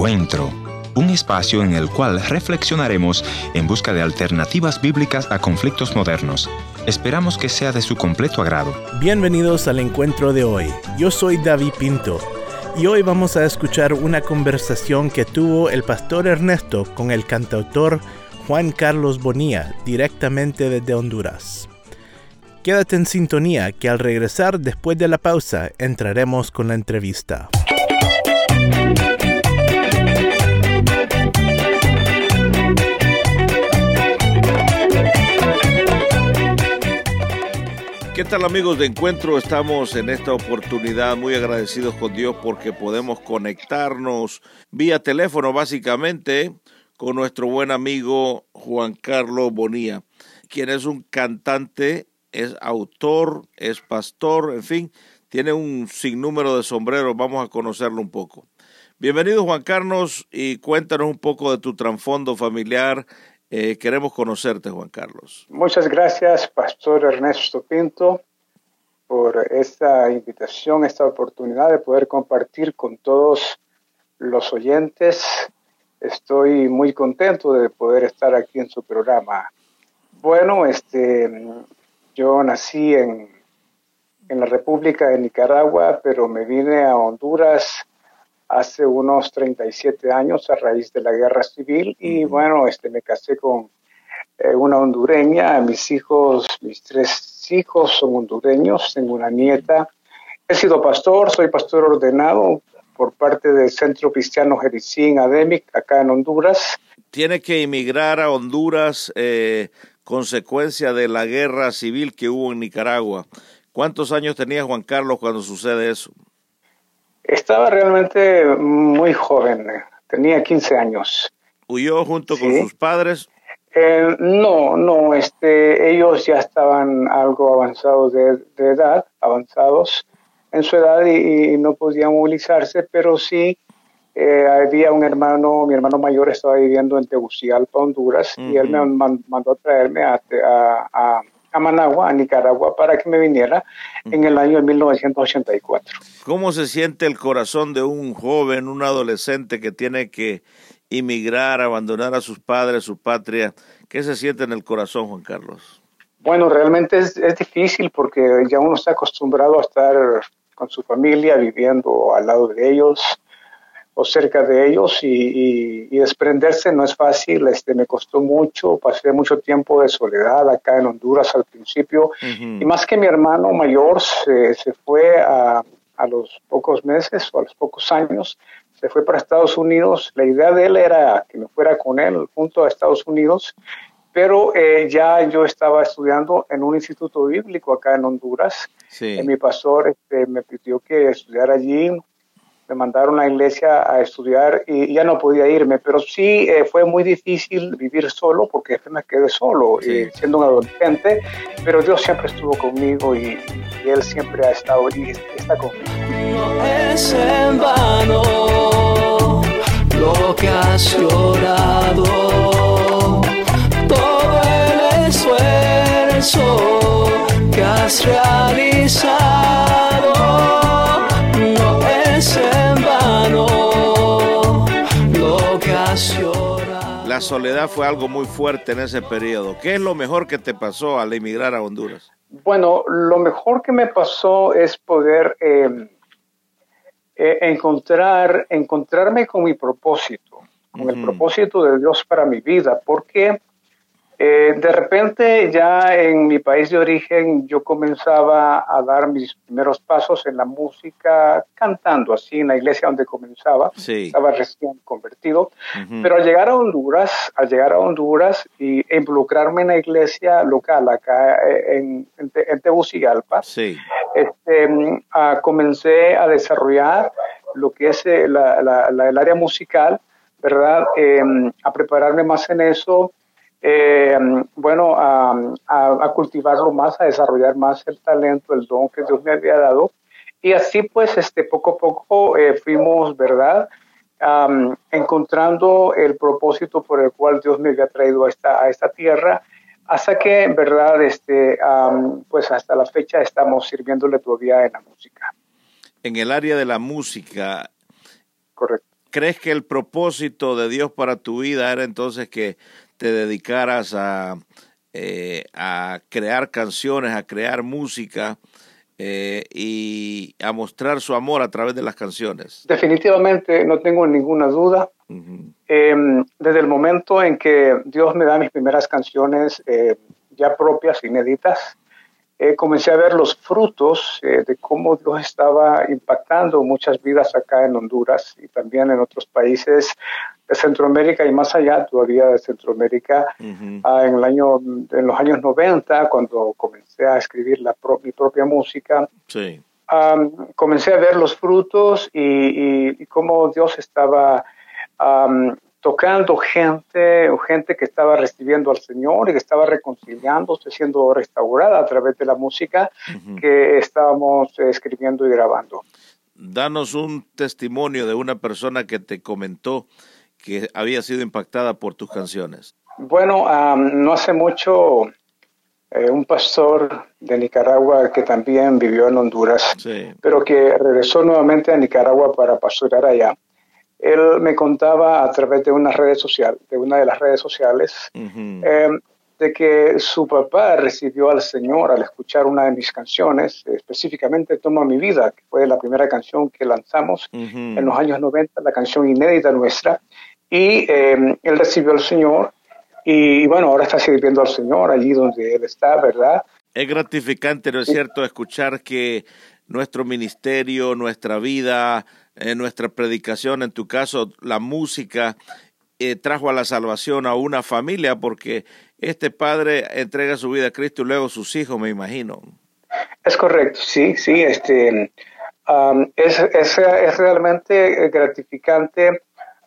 Encuentro, un espacio en el cual reflexionaremos en busca de alternativas bíblicas a conflictos modernos. Esperamos que sea de su completo agrado. Bienvenidos al encuentro de hoy. Yo soy David Pinto y hoy vamos a escuchar una conversación que tuvo el pastor Ernesto con el cantautor Juan Carlos Bonilla directamente desde Honduras. Quédate en sintonía que al regresar después de la pausa entraremos con la entrevista. ¿Qué tal amigos de encuentro? Estamos en esta oportunidad muy agradecidos con Dios porque podemos conectarnos vía teléfono básicamente con nuestro buen amigo Juan Carlos Bonilla, quien es un cantante es autor, es pastor, en fin, tiene un sinnúmero de sombreros. Vamos a conocerlo un poco. Bienvenido Juan Carlos y cuéntanos un poco de tu trasfondo familiar. Eh, queremos conocerte, Juan Carlos. Muchas gracias, Pastor Ernesto Pinto, por esta invitación, esta oportunidad de poder compartir con todos los oyentes. Estoy muy contento de poder estar aquí en su programa. Bueno, este, yo nací en, en la República de Nicaragua, pero me vine a Honduras hace unos 37 años a raíz de la guerra civil y bueno, este, me casé con eh, una hondureña, mis hijos, mis tres hijos son hondureños, tengo una nieta. He sido pastor, soy pastor ordenado por parte del Centro Cristiano Jericín Ademic acá en Honduras. Tiene que emigrar a Honduras eh, consecuencia de la guerra civil que hubo en Nicaragua. ¿Cuántos años tenía Juan Carlos cuando sucede eso? Estaba realmente muy joven, tenía 15 años. ¿Huyó junto con sus padres? Eh, no, no, este, ellos ya estaban algo avanzados de, edad, avanzados en su edad y, no podían movilizarse, pero sí eh, había un hermano, mi hermano mayor estaba viviendo en Tegucigalpa, Honduras, y él me mandó a traerme a, a, a, Managua, a Nicaragua, para que me viniera en el año de 1984. ¿Cómo se siente el corazón de un joven, un adolescente que tiene que emigrar, abandonar a sus padres, su patria? ¿Qué se siente en el corazón, Juan Carlos? Bueno, realmente es, es difícil porque ya uno está acostumbrado a estar con su familia, viviendo al lado de ellos, o cerca de ellos y, desprenderse no es fácil, este, me costó mucho, pasé mucho tiempo de soledad acá en Honduras al principio. Y más que mi hermano mayor se, se fue a, a, los pocos meses o a los pocos años, se fue para Estados Unidos, la idea de él era que me fuera con él junto a Estados Unidos, pero eh, ya yo estaba estudiando en un instituto bíblico acá en Honduras, y mi pastor este, me pidió que estudiara allí me mandaron a la iglesia a estudiar y ya no podía irme, pero sí eh, fue muy difícil vivir solo porque me quedé solo eh, siendo un adolescente, pero Dios siempre estuvo conmigo y, Él siempre ha estado y está conmigo. No es en vano lo que has llorado, todo el esfuerzo que has realizado la soledad fue algo muy fuerte en ese periodo. ¿Qué es lo mejor que te pasó al emigrar a Honduras? Bueno, lo mejor que me pasó es poder em, eh, encontrar, encontrarme con mi propósito, con el propósito de Dios para mi vida, porque eh, de repente ya en mi país de origen yo comenzaba a dar mis primeros pasos en la música cantando así en la iglesia donde comenzaba, estaba recién convertido, pero al llegar a Honduras, al llegar a Honduras y involucrarme en la iglesia local acá eh, en, en, Tegucigalpa, este, ah, comencé a desarrollar lo que es eh, el área musical, ¿verdad? Em, a prepararme más en eso eh, bueno, a, a, cultivarlo más, a desarrollar más el talento, el don que Dios me había dado. Y así pues, este, poco a poco eh, fuimos, ¿verdad? encontrando el propósito por el cual Dios me había traído a esta, a esta tierra, hasta que, ¿verdad? Este, pues hasta la fecha estamos sirviéndole todavía en la música. En el área de la música, Correcto ¿Crees que el propósito de Dios para tu vida era entonces que te dedicaras a, eh, a crear canciones, a crear música eh, y a mostrar su amor a través de las canciones? Definitivamente no tengo ninguna duda. Eh, desde el momento en que Dios me da mis primeras canciones eh, ya propias, inéditas, eh, comencé a ver los frutos eh, de cómo Dios estaba impactando muchas vidas acá en Honduras y también en otros países de Centroamérica y más allá todavía de Centroamérica. Ah, en, el año, en los años 90, cuando comencé a escribir la pro- mi propia música, Sí. comencé a ver los frutos y, y- y cómo Dios estaba am, tocando gente, o gente que estaba recibiendo al Señor y que estaba reconciliándose, siendo restaurada a través de la música que estábamos escribiendo y grabando. Danos un testimonio de una persona que te comentó que había sido impactada por tus canciones. Bueno, am, no hace mucho eh, un pastor de Nicaragua que también vivió en Honduras, Sí. pero que regresó nuevamente a Nicaragua para pastorear allá. Él me contaba a través de una red social, de una de las redes sociales, Ujú. eh, de que su papá recibió al Señor al escuchar una de mis canciones, específicamente Toma mi vida, que fue la primera canción que lanzamos Ujú. en los años 90, la canción inédita nuestra, y eh, él recibió al Señor y, bueno, ahora está sirviendo al Señor allí donde él está, ¿verdad? Es gratificante, ¿no es cierto?, escuchar que nuestro ministerio, nuestra vida, eh, nuestra predicación, en tu caso, la música, eh, trajo a la salvación a una familia, porque este padre entrega su vida a Cristo y luego sus hijos, me imagino. Es correcto, sí, sí, este, am, es, es, es realmente gratificante.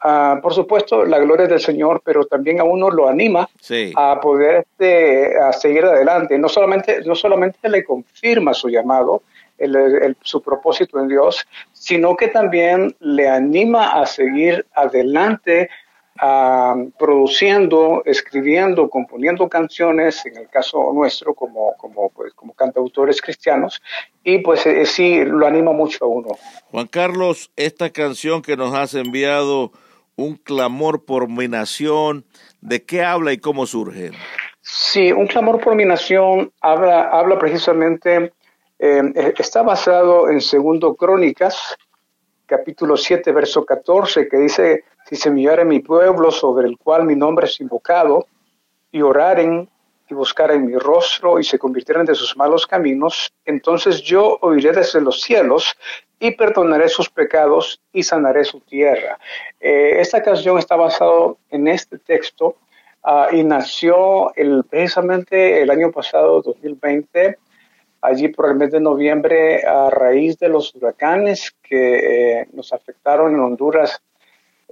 Ah, por supuesto, la gloria del Señor, pero también a uno lo anima Sí. a poder este, a seguir adelante. No solamente, no solamente le confirma su llamado, el- el- su propósito en Dios, sino que también le anima a seguir adelante ah, produciendo, escribiendo, componiendo canciones, en el caso nuestro como, como, pues, como cantautores cristianos, y pues eh, sí, lo anima mucho a uno. Juan Carlos, esta canción que nos has enviado, Un clamor por mi nación, ¿de qué habla y cómo surge? Sí, un clamor por mi nación habla, habla precisamente, eh, está basado en Segundo Crónicas, capítulo 7, verso 14, que dice, si se mirare mi pueblo sobre el cual mi nombre es invocado, y oraren y buscaren mi rostro y se convirtieren de sus malos caminos, entonces yo oiré desde los cielos y perdonaré sus pecados y sanaré su tierra. Eh, esta canción está basada en este texto ah, y nació precisamente el año pasado, 2020, allí por el mes de noviembre, a raíz de los huracanes que eh, nos afectaron en Honduras,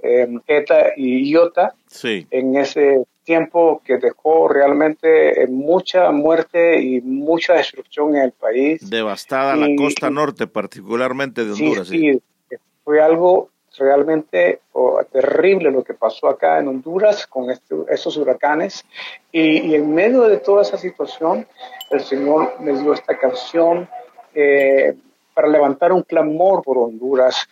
eh, ETA y IOTA, Sí. en ese tiempo que dejó realmente eh, mucha muerte y mucha destrucción en el país. Devastada la costa norte, particularmente de Honduras. sí. sí, fue algo realmente oh, terrible lo que pasó acá en Honduras con estos huracanes. Y, en medio de toda esa situación, el Señor me dio esta canción eh, para levantar un clamor por Honduras,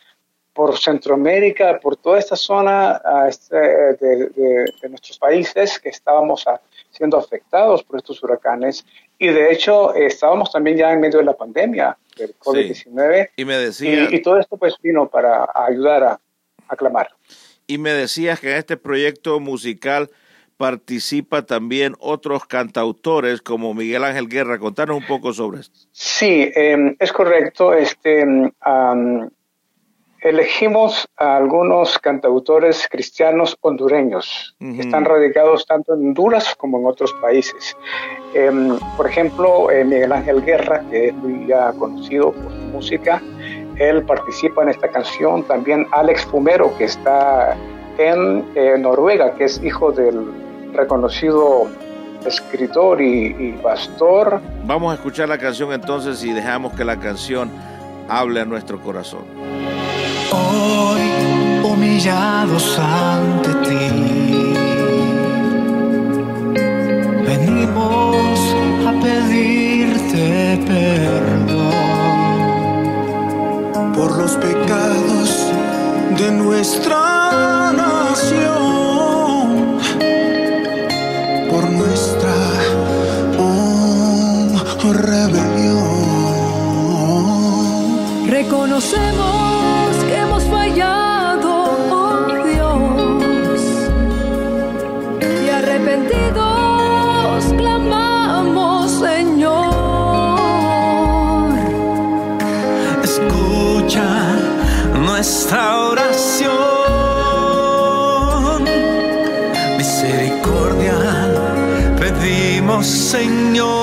por Centroamérica, por toda esta zona ah, este, de, de- nuestros países que estábamos ah, siendo afectados por estos huracanes. Y de hecho, eh, estábamos también ya en medio de la pandemia del COVID-19. Y me decía, Y, y todo esto pues vino para ayudar a, a clamar. y me decías que en este proyecto musical participa también otros cantautores como Miguel Ángel Guerra. Contanos un poco sobre esto. Sí, eh, es correcto. Este, am, elegimos a algunos cantautores cristianos hondureños que están radicados tanto en Honduras como en otros países. Em, por ejemplo, eh, Miguel Ángel Guerra, que es muy ya conocido por su música, él participa en esta canción. También Alex Fumero, que está en eh, Noruega, que es hijo del reconocido escritor y, y pastor Vamos a escuchar la canción entonces y dejamos que la canción hable a nuestro corazón. Hoy humillados ante ti, venimos a pedirte perdón por los pecados de nuestra nación, Señor.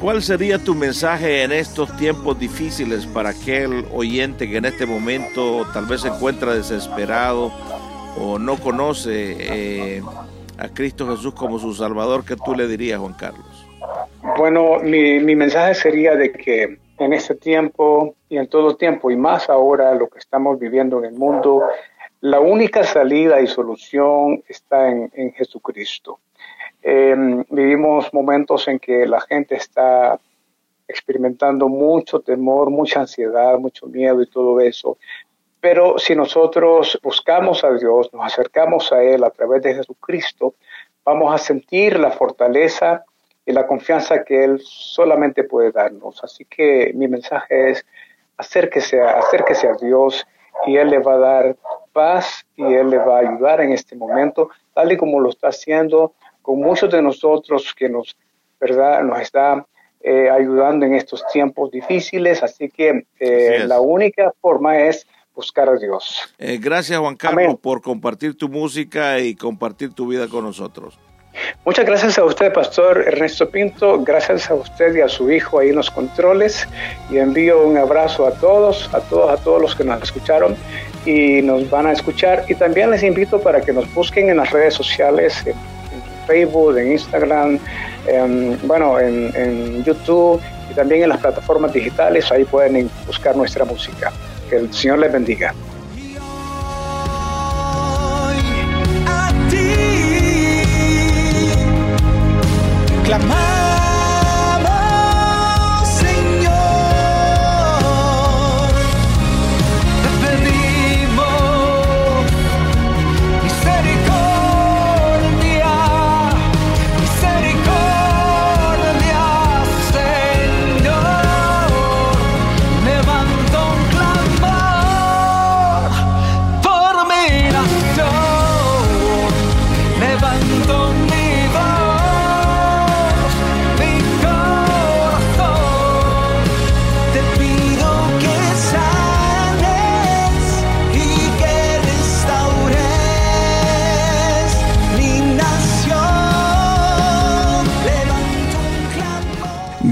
¿Cuál sería tu mensaje en estos tiempos difíciles para aquel oyente que en este momento tal vez se encuentra desesperado o no conoce eh, a Cristo Jesús como su Salvador? ¿Qué tú le dirías, Juan Carlos? Bueno, mi, mensaje sería de que en este tiempo y en todo tiempo, y más ahora lo que estamos viviendo en el mundo, la única salida y solución está en Jesucristo. Eh, vivimos momentos en que la gente está experimentando mucho temor, mucha ansiedad, mucho miedo y todo eso. Pero si nosotros buscamos a Dios, nos acercamos a Él a través de Jesucristo, vamos a sentir la fortaleza y la confianza que Él solamente puede darnos. Así que mi mensaje es acérquese, acérquese a Dios y Él le va a dar paz y Él le va a ayudar en este momento, tal y como lo está haciendo con muchos de nosotros que nos, ¿verdad? nos está eh, ayudando en estos tiempos difíciles. Así que eh, Así la única forma es buscar a Dios. Eh, gracias, Juan Carlos, Amén. por compartir tu música y compartir tu vida con nosotros. Muchas gracias a usted, Pastor Ernesto Pinto. Gracias a usted y a su hijo ahí en los controles. Y envío un abrazo a todos, a todos, a todos los que nos escucharon y nos van a escuchar. Y también les invito para que nos busquen en las redes sociales, en Facebook, en Instagram, en, bueno, en, en YouTube y también en las plataformas digitales. Ahí pueden buscar nuestra música. Que el Señor les bendiga.